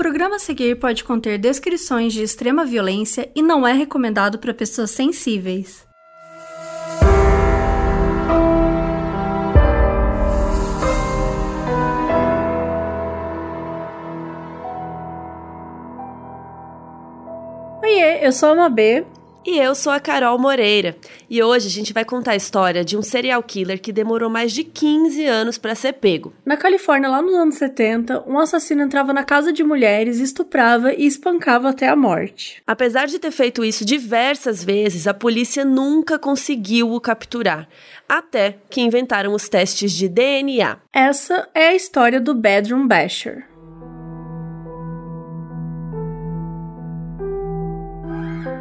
programa a seguir pode conter descrições de extrema violência e não é recomendado para pessoas sensíveis. Oiê, eu sou a Mabê. E eu sou a Carol Moreira. E hoje a gente vai contar a história de um serial killer que demorou mais de 15 anos para ser pego. Na Califórnia, lá nos anos 70, um assassino entrava na casa de mulheres, estuprava e espancava até a morte. Apesar de ter feito isso diversas vezes, a polícia nunca conseguiu o capturar. Até que inventaram os testes de DNA. Essa é a história do Bedroom Basher.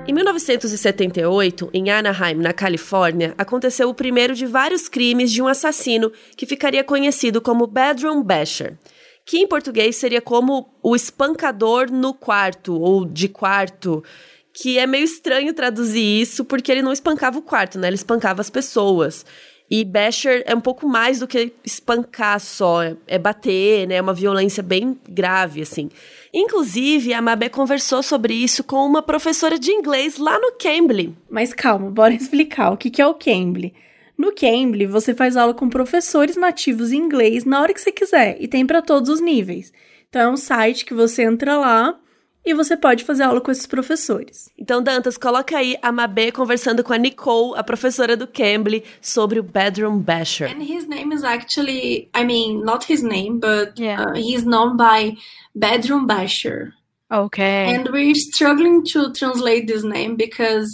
Em 1978, em Anaheim, na Califórnia, aconteceu o primeiro de vários crimes de um assassino que ficaria conhecido como Bedroom Basher, que em português seria como o espancador no quarto ou de quarto, que é meio estranho traduzir isso porque ele não espancava o quarto, né? Ele espancava as pessoas. E basher é um pouco mais do que espancar só, é bater, né? É uma violência bem grave, assim. Inclusive, a Mabé conversou sobre isso com uma professora de inglês lá no Cambly. Mas calma, bora explicar o que é o Cambly. No Cambly, você faz aula com professores nativos em inglês na hora que você quiser e tem para todos os níveis. Então é um site que você entra lá e você pode fazer aula com esses professores. Então, Dantas, coloca aí a Mabê conversando com a Nicole, a professora do Cambly, sobre o Bedroom Basher. And his name is actually, I mean, not his name, but yeah. uh, he's known by Bedroom Basher. Okay. And we're struggling to translate this name because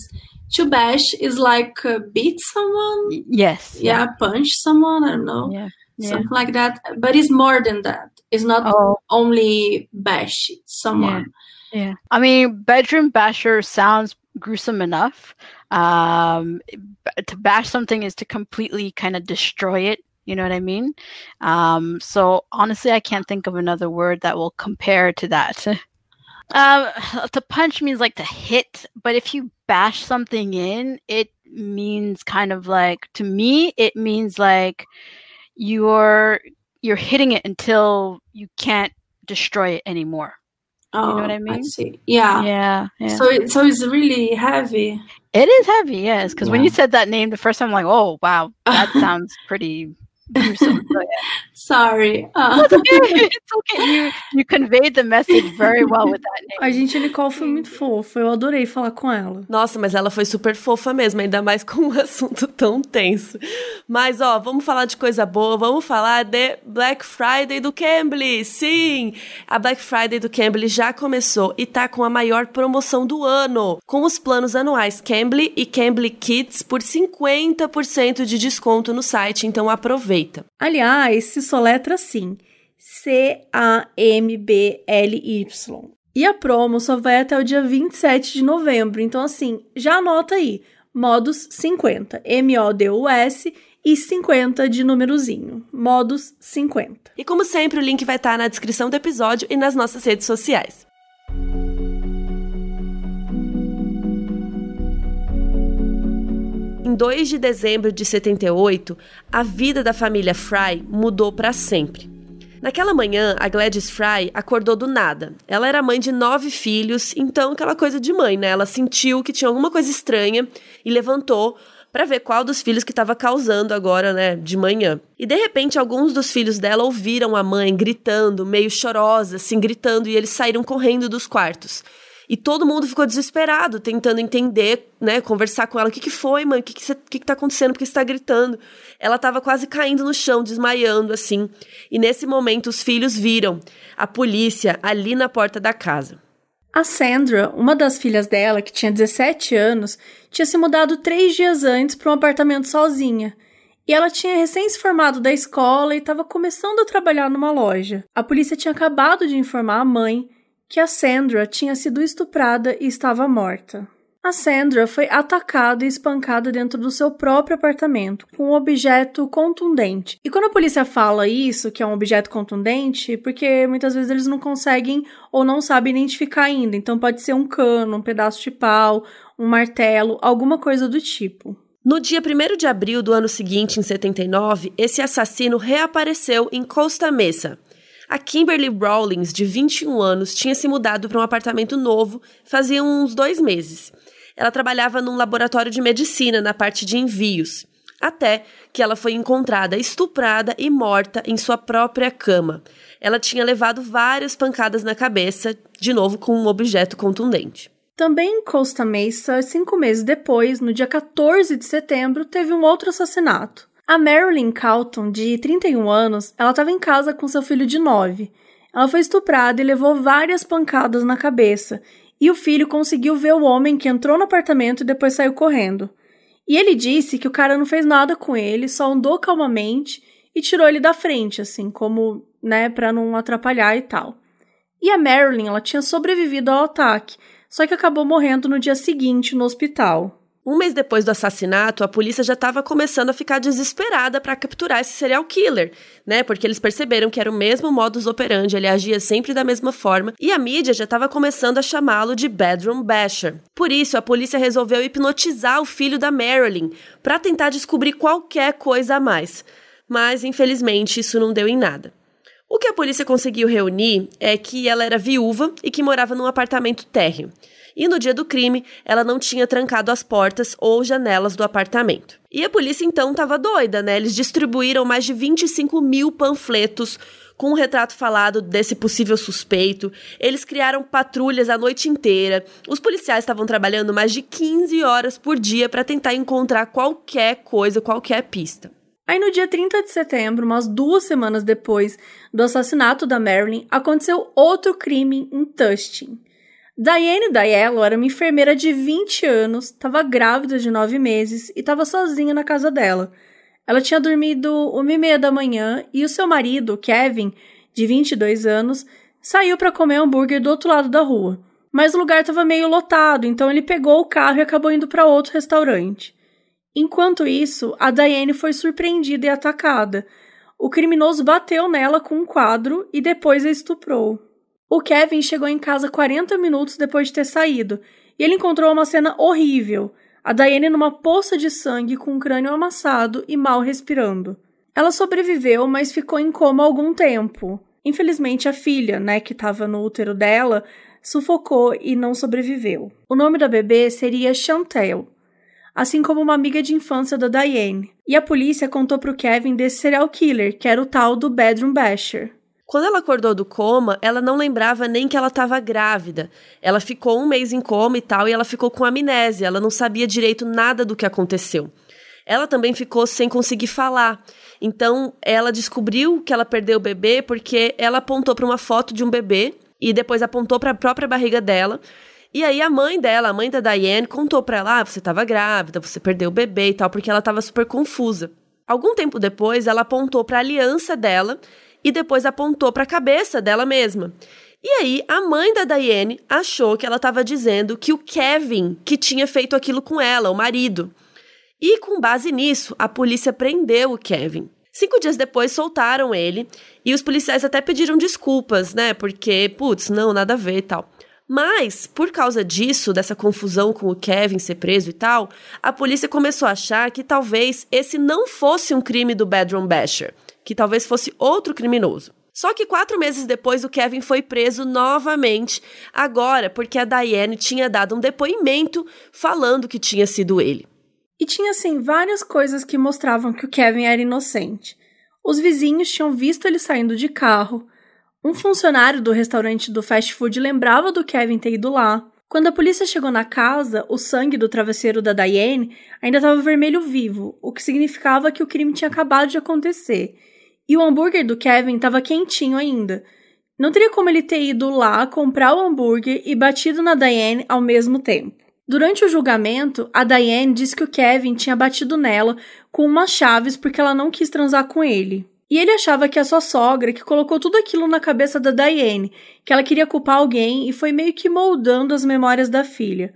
to bash is like uh, beat someone. Yes. Yeah, yeah, punch someone. I don't know. Yeah. Yeah. Something like that. But it's more than that. It's not oh. only bash someone. Yeah. I mean, bedroom basher sounds gruesome enough. Um, to bash something is to completely kind of destroy it. You know what I mean? Um, so honestly, I can't think of another word that will compare to that. um, to punch means like to hit, but if you bash something in, it means kind of like to me, it means like you're you're hitting it until you can't destroy it anymore. Oh, you know oh, what I mean? I see. Yeah. Yeah. yeah. So, it, so it's really heavy. It is heavy, yes. Because yeah. when you said that name the first time, I'm like, oh wow, that sounds pretty Sorry. Uh. It's okay. It's okay. You, you conveyed the message very well with that name. A gente, Nicole, foi muito fofa. Eu adorei falar com ela. Nossa, mas ela foi super fofa mesmo, ainda mais com um assunto tão tenso. Mas, ó, vamos falar de coisa boa. Vamos falar de Black Friday do Cambly. Sim! A Black Friday do Cambly já começou e tá com a maior promoção do ano. Com os planos anuais Cambly e Cambly Kids por 50% de desconto no site. Então, aproveita aproveita. Aliás, se soletra assim: C-A-M-B-L-Y. E a promo só vai até o dia 27 de novembro. Então, assim, já anota aí: Modus 50. M-O-D-U-S e 50 de númerozinho. Modus 50. E como sempre, o link vai estar na descrição do episódio e nas nossas redes sociais. Em 2 de dezembro de 78, a vida da família Fry mudou para sempre. Naquela manhã, a Gladys Fry acordou do nada. Ela era mãe de nove filhos, então aquela coisa de mãe, né? Ela sentiu que tinha alguma coisa estranha e levantou para ver qual dos filhos que estava causando agora, né, de manhã. E de repente, alguns dos filhos dela ouviram a mãe gritando, meio chorosa, assim, gritando, e eles saíram correndo dos quartos. E todo mundo ficou desesperado, tentando entender, né? Conversar com ela. O que, que foi, mãe? O que, que, você, que, que tá acontecendo? Por que você tá gritando? Ela tava quase caindo no chão, desmaiando, assim. E nesse momento, os filhos viram a polícia ali na porta da casa. A Sandra, uma das filhas dela, que tinha 17 anos, tinha se mudado três dias antes para um apartamento sozinha. E ela tinha recém se formado da escola e estava começando a trabalhar numa loja. A polícia tinha acabado de informar a mãe que a Sandra tinha sido estuprada e estava morta. A Sandra foi atacada e espancada dentro do seu próprio apartamento com um objeto contundente. E quando a polícia fala isso, que é um objeto contundente, porque muitas vezes eles não conseguem ou não sabem identificar ainda. Então pode ser um cano, um pedaço de pau, um martelo, alguma coisa do tipo. No dia 1 de abril do ano seguinte, em 79, esse assassino reapareceu em Costa Mesa, A Kimberly Rawlings, de 21 anos, tinha se mudado para um apartamento novo fazia uns dois meses. Ela trabalhava num laboratório de medicina na parte de envios, até que ela foi encontrada estuprada e morta em sua própria cama. Ela tinha levado várias pancadas na cabeça, de novo com um objeto contundente. Também em Costa Mesa, cinco meses depois, no dia 14 de setembro, teve um outro assassinato. A Marilyn Calton, de 31 anos, ela estava em casa com seu filho de 9. Ela foi estuprada e levou várias pancadas na cabeça, e o filho conseguiu ver o homem que entrou no apartamento e depois saiu correndo. E ele disse que o cara não fez nada com ele, só andou calmamente e tirou ele da frente, assim, como, né, para não atrapalhar e tal. E a Marilyn, ela tinha sobrevivido ao ataque, só que acabou morrendo no dia seguinte no hospital. Um mês depois do assassinato, a polícia já estava começando a ficar desesperada para capturar esse serial killer, né? Porque eles perceberam que era o mesmo modus operandi, ele agia sempre da mesma forma, e a mídia já estava começando a chamá-lo de Bedroom Basher. Por isso, a polícia resolveu hipnotizar o filho da Marilyn para tentar descobrir qualquer coisa a mais. Mas, infelizmente, isso não deu em nada. O que a polícia conseguiu reunir é que ela era viúva e que morava num apartamento térreo. E no dia do crime, ela não tinha trancado as portas ou janelas do apartamento. E a polícia então estava doida, né? Eles distribuíram mais de 25 mil panfletos com o um retrato falado desse possível suspeito. Eles criaram patrulhas a noite inteira. Os policiais estavam trabalhando mais de 15 horas por dia para tentar encontrar qualquer coisa, qualquer pista. Aí no dia 30 de setembro, umas duas semanas depois do assassinato da Marilyn, aconteceu outro crime em Tustin. Diane Daiello era uma enfermeira de 20 anos, estava grávida de 9 meses e estava sozinha na casa dela. Ela tinha dormido uma e meia da manhã e o seu marido, Kevin, de 22 anos, saiu para comer hambúrguer do outro lado da rua. Mas o lugar estava meio lotado, então ele pegou o carro e acabou indo para outro restaurante. Enquanto isso, a Diane foi surpreendida e atacada. O criminoso bateu nela com um quadro e depois a estuprou. O Kevin chegou em casa 40 minutos depois de ter saído e ele encontrou uma cena horrível. A Diane numa poça de sangue com o crânio amassado e mal respirando. Ela sobreviveu, mas ficou em coma algum tempo. Infelizmente, a filha, né, que estava no útero dela, sufocou e não sobreviveu. O nome da bebê seria Chantel assim como uma amiga de infância da Diane. E a polícia contou pro Kevin desse serial killer, que era o tal do Bedroom Basher. Quando ela acordou do coma, ela não lembrava nem que ela estava grávida. Ela ficou um mês em coma e tal, e ela ficou com amnésia, ela não sabia direito nada do que aconteceu. Ela também ficou sem conseguir falar. Então, ela descobriu que ela perdeu o bebê porque ela apontou para uma foto de um bebê e depois apontou para a própria barriga dela e aí a mãe dela, a mãe da Diane, contou pra ela: ah, você tava grávida, você perdeu o bebê e tal, porque ela tava super confusa. Algum tempo depois, ela apontou para a aliança dela e depois apontou para a cabeça dela mesma. E aí, a mãe da Diane achou que ela estava dizendo que o Kevin que tinha feito aquilo com ela, o marido. E com base nisso, a polícia prendeu o Kevin. Cinco dias depois soltaram ele e os policiais até pediram desculpas, né? Porque, putz, não, nada a ver e tal. Mas, por causa disso, dessa confusão com o Kevin ser preso e tal, a polícia começou a achar que talvez esse não fosse um crime do Bedroom Basher, que talvez fosse outro criminoso. Só que quatro meses depois, o Kevin foi preso novamente, agora porque a Diane tinha dado um depoimento falando que tinha sido ele. E tinha, assim, várias coisas que mostravam que o Kevin era inocente. Os vizinhos tinham visto ele saindo de carro, um funcionário do restaurante do fast food lembrava do Kevin ter ido lá. Quando a polícia chegou na casa, o sangue do travesseiro da Diane ainda estava vermelho vivo, o que significava que o crime tinha acabado de acontecer. E o hambúrguer do Kevin estava quentinho ainda. Não teria como ele ter ido lá comprar o hambúrguer e batido na Diane ao mesmo tempo. Durante o julgamento, a Diane disse que o Kevin tinha batido nela com umas chaves porque ela não quis transar com ele. E ele achava que a sua sogra que colocou tudo aquilo na cabeça da Diane, que ela queria culpar alguém e foi meio que moldando as memórias da filha.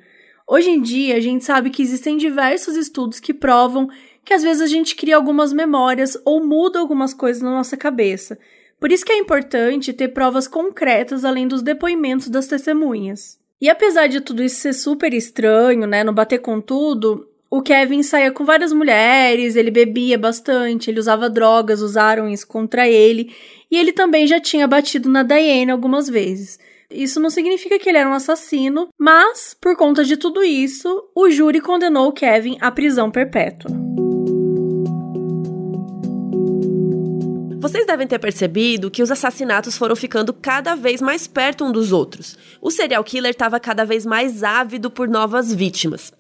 Hoje em dia, a gente sabe que existem diversos estudos que provam que às vezes a gente cria algumas memórias ou muda algumas coisas na nossa cabeça. Por isso que é importante ter provas concretas além dos depoimentos das testemunhas. E apesar de tudo isso ser super estranho, né, não bater com tudo, O Kevin saía com várias mulheres, ele bebia bastante, ele usava drogas, usaram isso contra ele, e ele também já tinha batido na Diane algumas vezes. Isso não significa que ele era um assassino, mas, por conta de tudo isso, o júri condenou o Kevin à prisão perpétua. Vocês devem ter percebido que os assassinatos foram ficando cada vez mais perto um dos outros. O serial killer estava cada vez mais ávido por novas vítimas.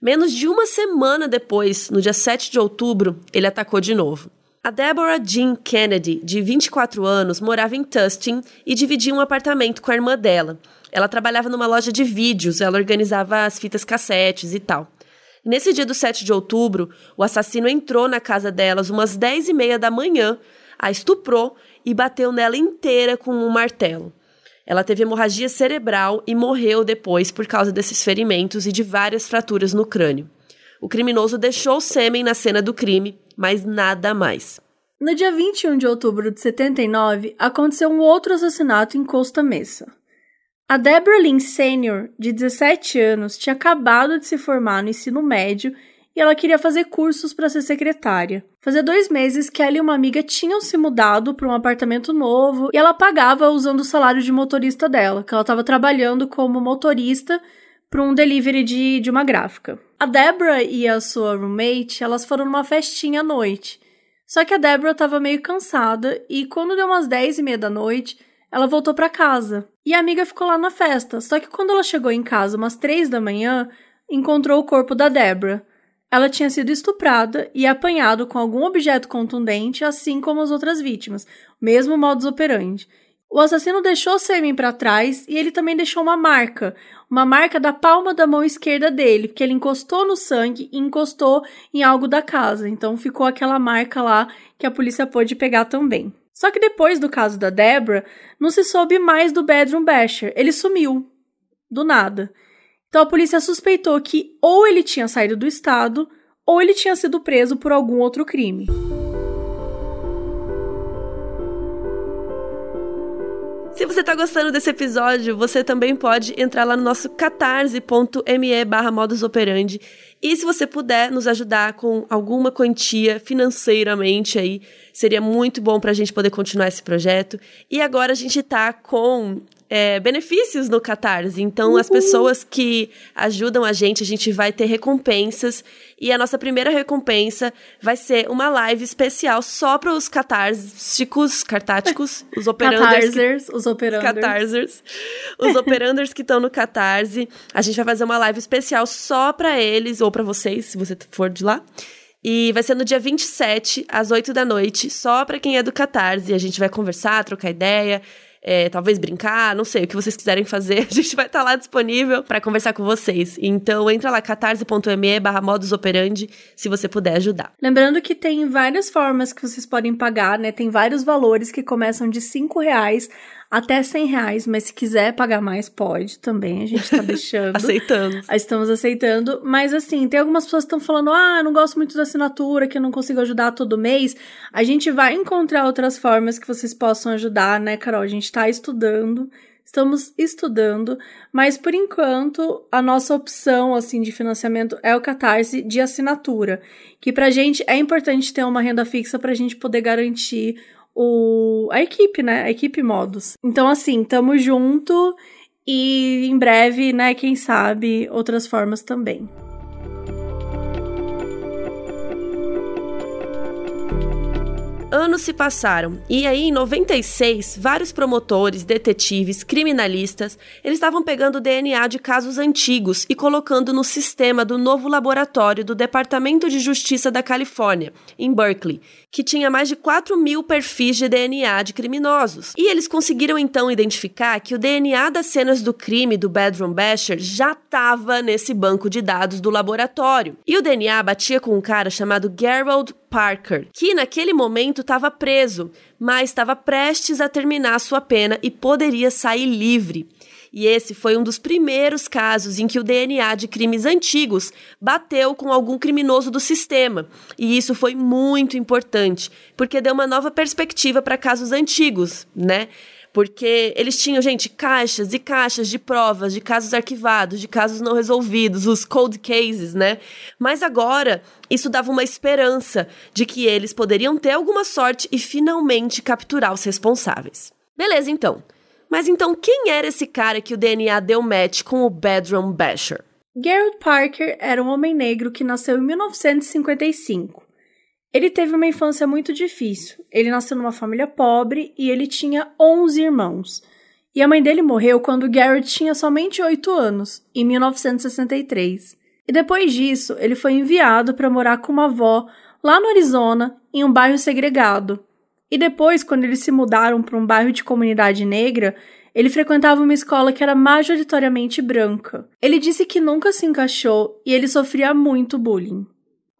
Menos de uma semana depois, no dia 7 de outubro, ele atacou de novo. A Deborah Jean Kennedy, de 24 anos, morava em Tustin e dividia um apartamento com a irmã dela. Ela trabalhava numa loja de vídeos, ela organizava as fitas cassetes e tal. Nesse dia do 7 de outubro, o assassino entrou na casa delas umas 10 e meia da manhã, a estuprou e bateu nela inteira com um martelo. Ela teve hemorragia cerebral e morreu depois por causa desses ferimentos e de várias fraturas no crânio. O criminoso deixou o sêmen na cena do crime, mas nada mais. No dia 21 de outubro de 79, aconteceu um outro assassinato em Costa Mesa. A Deborah Lynn Sr., de 17 anos, tinha acabado de se formar no ensino médio e ela queria fazer cursos para ser secretária. Fazia dois meses que ela e uma amiga tinham se mudado para um apartamento novo e ela pagava usando o salário de motorista dela, que ela estava trabalhando como motorista para um delivery de, de uma gráfica. A Deborah e a sua roommate, elas foram numa festinha à noite. Só que a Deborah estava meio cansada e quando deu umas 10 e meia da noite, ela voltou para casa. E a amiga ficou lá na festa. Só que quando ela chegou em casa umas 3 da manhã, encontrou o corpo da Deborah. Ela tinha sido estuprada e apanhado com algum objeto contundente, assim como as outras vítimas, mesmo modus operandi. O assassino deixou o sêmen para trás e ele também deixou uma marca, uma marca da palma da mão esquerda dele, que ele encostou no sangue e encostou em algo da casa. Então ficou aquela marca lá que a polícia pôde pegar também. Só que depois do caso da Debra, não se soube mais do Bedroom Basher. Ele sumiu. Do nada. Então a polícia suspeitou que ou ele tinha saído do estado ou ele tinha sido preso por algum outro crime. Se você está gostando desse episódio, você também pode entrar lá no nosso catarse.me barra modusoperandi e se você puder nos ajudar com alguma quantia financeiramente aí, seria muito bom para a gente poder continuar esse projeto. E agora a gente está com é, benefícios no Catarse. Então, Uhul. as pessoas que ajudam a gente, a gente vai ter recompensas. E a nossa primeira recompensa vai ser uma live especial só para os catársicos, cartáticos, os operanders. Que, os operanders. Catarsers. Os operanders que estão no Catarse. A gente vai fazer uma live especial só para eles, ou para vocês, se você for de lá. E vai ser no dia 27, às 8 da noite, só para quem é do Catarse. A gente vai conversar, trocar ideia é, talvez brincar, não sei, o que vocês quiserem fazer, a gente vai estar tá lá disponível para conversar com vocês. Então entra lá, catarse.me barra modus operandi, se você puder ajudar. Lembrando que tem várias formas que vocês podem pagar, né? Tem vários valores que começam de 5 reais até 100 reais, mas se quiser pagar mais, pode também, a gente tá deixando. Aceitando. Estamos aceitando, mas assim, tem algumas pessoas que estão falando, ah, não gosto muito da assinatura, que eu não consigo ajudar todo mês. A gente vai encontrar outras formas que vocês possam ajudar, né, Carol? A gente tá estudando, estamos estudando, mas por enquanto a nossa opção assim de financiamento é o Catarse de assinatura, que pra gente é importante ter uma renda fixa pra gente poder garantir o, a equipe, né? A equipe modos. Então, assim, tamo junto e em breve, né? Quem sabe outras formas também. Anos se passaram e aí em 96, vários promotores, detetives, criminalistas, eles estavam pegando DNA de casos antigos e colocando no sistema do novo laboratório do Departamento de Justiça da Califórnia, em Berkeley, que tinha mais de 4 mil perfis de DNA de criminosos. E eles conseguiram então identificar que o DNA das cenas do crime do Bedroom Basher já estava nesse banco de dados do laboratório. E o DNA batia com um cara chamado Gerald Parker, que naquele momento estava preso, mas estava prestes a terminar sua pena e poderia sair livre. E esse foi um dos primeiros casos em que o DNA de crimes antigos bateu com algum criminoso do sistema. E isso foi muito importante, porque deu uma nova perspectiva para casos antigos, né? Porque eles tinham, gente, caixas e caixas de provas, de casos arquivados, de casos não resolvidos, os cold cases, né? Mas agora, isso dava uma esperança de que eles poderiam ter alguma sorte e finalmente capturar os responsáveis. Beleza, então. Mas então, quem era esse cara que o DNA deu match com o Bedroom Basher? Gerald Parker era um homem negro que nasceu em 1955. Ele teve uma infância muito difícil. Ele nasceu numa família pobre e ele tinha 11 irmãos. E a mãe dele morreu quando Garrett tinha somente 8 anos, em 1963. E depois disso, ele foi enviado para morar com uma avó lá no Arizona, em um bairro segregado. E depois, quando eles se mudaram para um bairro de comunidade negra, ele frequentava uma escola que era majoritariamente branca. Ele disse que nunca se encaixou e ele sofria muito bullying.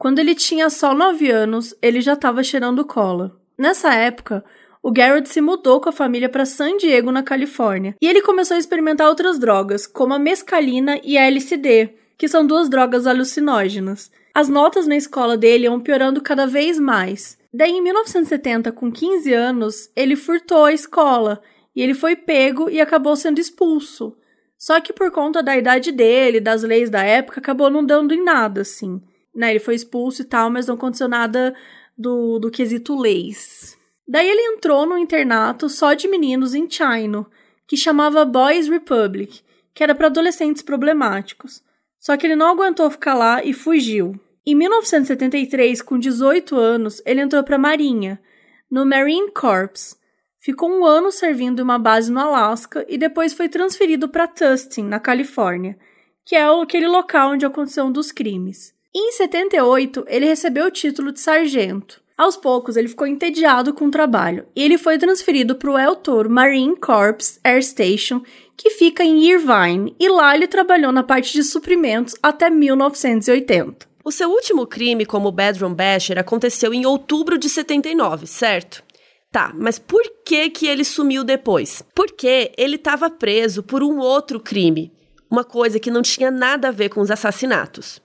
Quando ele tinha só 9 anos, ele já estava cheirando cola. Nessa época, o Garrett se mudou com a família para San Diego, na Califórnia, e ele começou a experimentar outras drogas, como a mescalina e a LSD, que são duas drogas alucinógenas. As notas na escola dele iam piorando cada vez mais. Daí, em 1970, com 15 anos, ele furtou a escola e ele foi pego e acabou sendo expulso. Só que por conta da idade dele, das leis da época, acabou não dando em nada, assim né? Ele foi expulso e tal, mas não aconteceu nada do, do quesito leis. Daí ele entrou no internato só de meninos em China, que chamava Boys Republic, que era para adolescentes problemáticos. Só que ele não aguentou ficar lá e fugiu. Em 1973, com 18 anos, ele entrou para a Marinha, no Marine Corps. Ficou um ano servindo em uma base no Alasca e depois foi transferido para Tustin, na Califórnia, que é aquele local onde aconteceu um dos crimes. Em 78, ele recebeu o título de sargento. Aos poucos, ele ficou entediado com o trabalho e ele foi transferido para o El Toro Marine Corps Air Station, que fica em Irvine, e lá ele trabalhou na parte de suprimentos até 1980. O seu último crime como Bedroom Basher aconteceu em outubro de 79, certo? Tá, mas por que que ele sumiu depois? Porque ele estava preso por um outro crime, uma coisa que não tinha nada a ver com os assassinatos.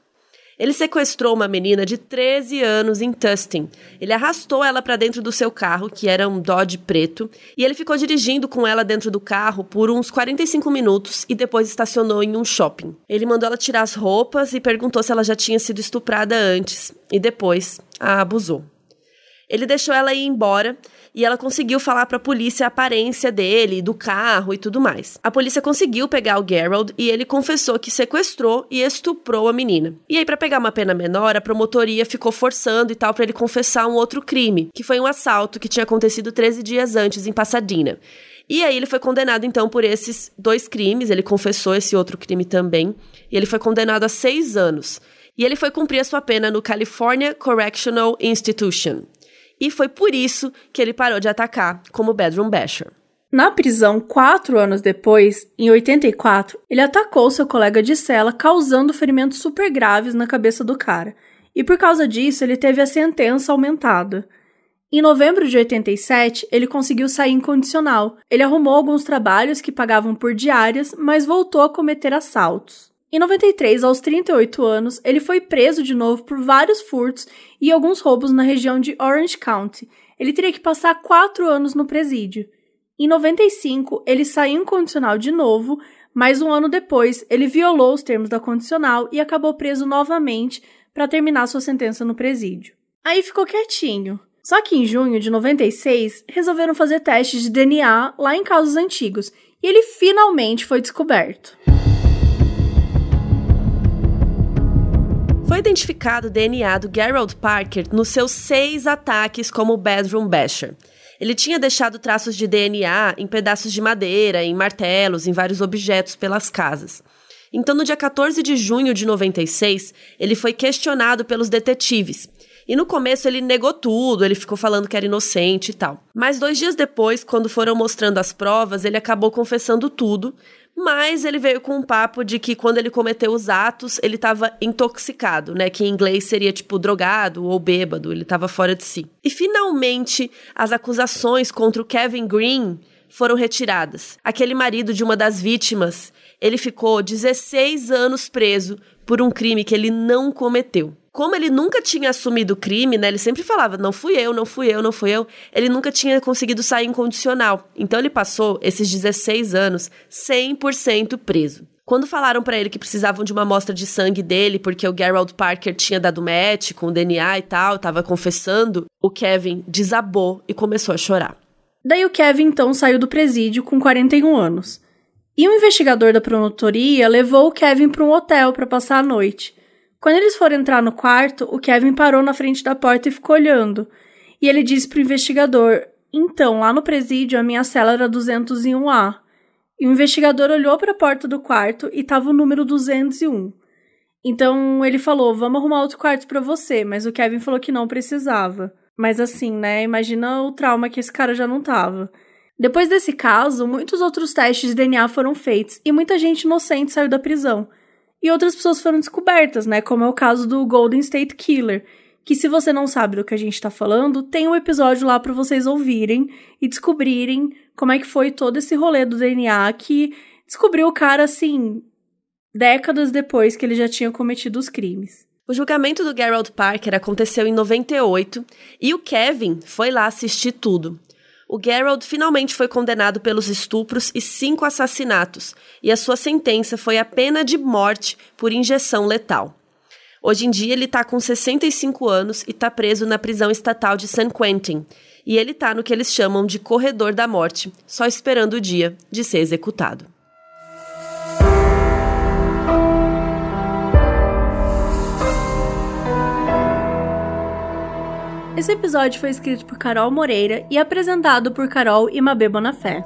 Ele sequestrou uma menina de 13 anos em Tustin. Ele arrastou ela para dentro do seu carro, que era um Dodge preto, e ele ficou dirigindo com ela dentro do carro por uns 45 minutos e depois estacionou em um shopping. Ele mandou ela tirar as roupas e perguntou se ela já tinha sido estuprada antes, e depois a abusou. Ele deixou ela ir embora e ela conseguiu falar para a polícia a aparência dele, do carro e tudo mais. A polícia conseguiu pegar o Gerald e ele confessou que sequestrou e estuprou a menina. E aí para pegar uma pena menor, a promotoria ficou forçando e tal para ele confessar um outro crime, que foi um assalto que tinha acontecido 13 dias antes em Pasadena. E aí ele foi condenado então por esses dois crimes, ele confessou esse outro crime também, e ele foi condenado a seis anos. E ele foi cumprir a sua pena no California Correctional Institution, e foi por isso que ele parou de atacar como Bedroom Basher. Na prisão, quatro anos depois, em 84, ele atacou seu colega de cela, causando ferimentos super graves na cabeça do cara. E por causa disso, ele teve a sentença aumentada. Em novembro de 87, ele conseguiu sair incondicional. Ele arrumou alguns trabalhos que pagavam por diárias, mas voltou a cometer assaltos. Em 93, aos 38 anos, ele foi preso de novo por vários furtos e alguns roubos na região de Orange County. Ele teria que passar quatro anos no presídio. Em 95, ele saiu incondicional de novo, mas um ano depois, ele violou os termos da condicional e acabou preso novamente para terminar sua sentença no presídio. Aí ficou quietinho. Só que em junho de 96, resolveram fazer testes de DNA lá em casos antigos e ele finalmente foi descoberto. Foi identificado o DNA do Gerald Parker nos seus seis ataques como Bedroom Basher. Ele tinha deixado traços de DNA em pedaços de madeira, em martelos, em vários objetos pelas casas. Então, no dia 14 de junho de 96, ele foi questionado pelos detetives. E no começo ele negou tudo, ele ficou falando que era inocente e tal. Mas dois dias depois, quando foram mostrando as provas, ele acabou confessando tudo, mas ele veio com um papo de que quando ele cometeu os atos, ele estava intoxicado, né? Que em inglês seria tipo drogado ou bêbado, ele estava fora de si. E finalmente, as acusações contra o Kevin Green foram retiradas. Aquele marido de uma das vítimas, ele ficou 16 anos preso por um crime que ele não cometeu. Como ele nunca tinha assumido o crime, né? Ele sempre falava, não fui eu, não fui eu, não fui eu. Ele nunca tinha conseguido sair incondicional. Então ele passou esses 16 anos 100% preso. Quando falaram para ele que precisavam de uma amostra de sangue dele, porque o Gerald Parker tinha dado match com o DNA e tal, tava confessando, o Kevin desabou e começou a chorar. Daí o Kevin então saiu do presídio com 41 anos. E um investigador da promotoria levou o Kevin para um hotel para passar a noite. Quando eles foram entrar no quarto, o Kevin parou na frente da porta e ficou olhando. E ele disse pro investigador: Então, lá no presídio, a minha cela era 201A. E o investigador olhou para a porta do quarto e tava o número 201. Então ele falou: Vamos arrumar outro quarto para você. Mas o Kevin falou que não precisava. Mas assim, né? Imagina o trauma que esse cara já não tava. Depois desse caso, muitos outros testes de DNA foram feitos e muita gente inocente saiu da prisão e outras pessoas foram descobertas, né? Como é o caso do Golden State Killer. Que se você não sabe do que a gente tá falando, tem um episódio lá para vocês ouvirem e descobrirem como é que foi todo esse rolê do DNA que descobriu o cara assim décadas depois que ele já tinha cometido os crimes. O julgamento do Gerald Parker aconteceu em 98 e o Kevin foi lá assistir tudo o Gerald finalmente foi condenado pelos estupros e cinco assassinatos, e a sua sentença foi a pena de morte por injeção letal. Hoje em dia ele está com 65 anos e está preso na prisão estatal de San Quentin, e ele está no que eles chamam de corredor da morte, só esperando o dia de ser executado. Esse episódio foi escrito por Carol Moreira e apresentado por Carol e Mabê Bonafé.